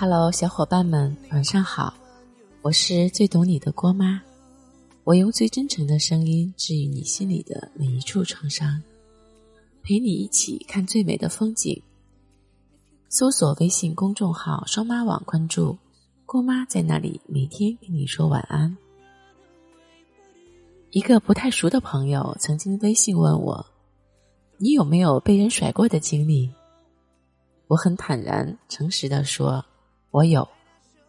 Hello，小伙伴们，晚上好！我是最懂你的郭妈，我用最真诚的声音治愈你心里的每一处创伤，陪你一起看最美的风景。搜索微信公众号“双妈网”，关注郭妈，在那里每天跟你说晚安。一个不太熟的朋友曾经微信问我：“你有没有被人甩过的经历？”我很坦然、诚实的说。我有，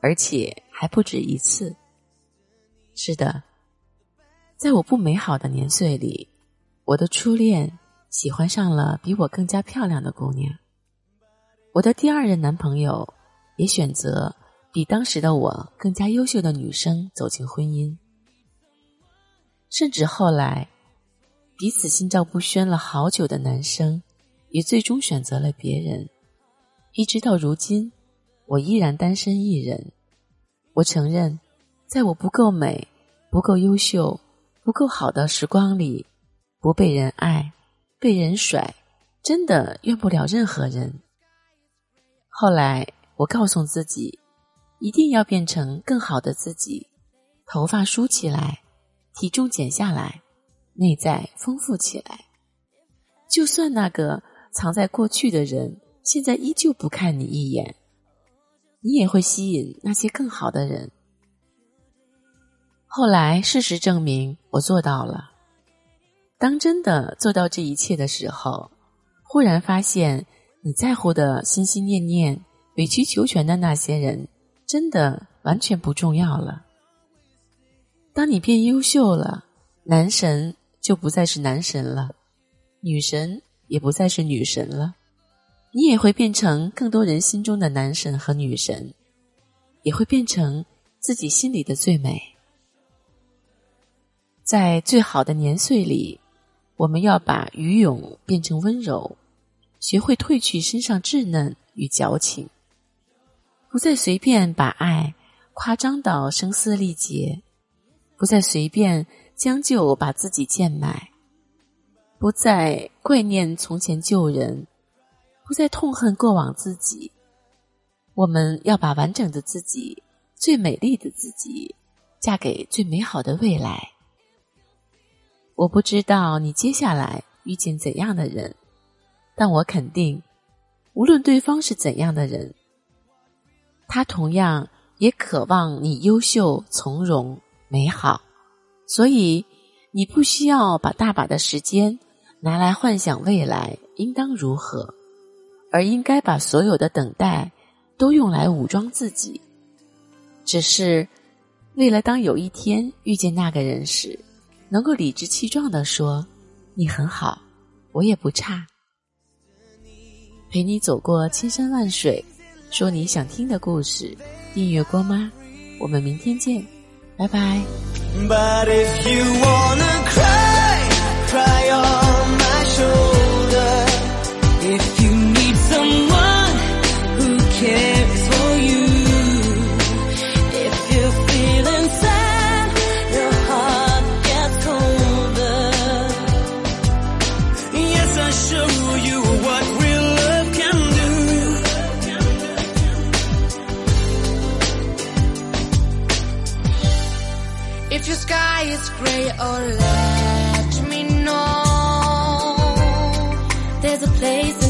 而且还不止一次。是的，在我不美好的年岁里，我的初恋喜欢上了比我更加漂亮的姑娘。我的第二任男朋友也选择比当时的我更加优秀的女生走进婚姻。甚至后来，彼此心照不宣了好久的男生，也最终选择了别人。一直到如今。我依然单身一人。我承认，在我不够美、不够优秀、不够好的时光里，不被人爱、被人甩，真的怨不了任何人。后来，我告诉自己，一定要变成更好的自己，头发梳起来，体重减下来，内在丰富起来。就算那个藏在过去的人，现在依旧不看你一眼。你也会吸引那些更好的人。后来，事实证明我做到了。当真的做到这一切的时候，忽然发现你在乎的、心心念念、委曲求全的那些人，真的完全不重要了。当你变优秀了，男神就不再是男神了，女神也不再是女神了。你也会变成更多人心中的男神和女神，也会变成自己心里的最美。在最好的年岁里，我们要把愚勇变成温柔，学会褪去身上稚嫩与矫情，不再随便把爱夸张到声嘶力竭，不再随便将就把自己贱卖，不再怪念从前旧人。不再痛恨过往自己，我们要把完整的自己、最美丽的自己，嫁给最美好的未来。我不知道你接下来遇见怎样的人，但我肯定，无论对方是怎样的人，他同样也渴望你优秀、从容、美好。所以，你不需要把大把的时间拿来幻想未来应当如何。而应该把所有的等待都用来武装自己，只是为了当有一天遇见那个人时，能够理直气壮的说：“你很好，我也不差。”陪你走过千山万水，说你想听的故事。订阅郭妈，我们明天见，拜拜。If your sky is gray, oh let me know. There's a place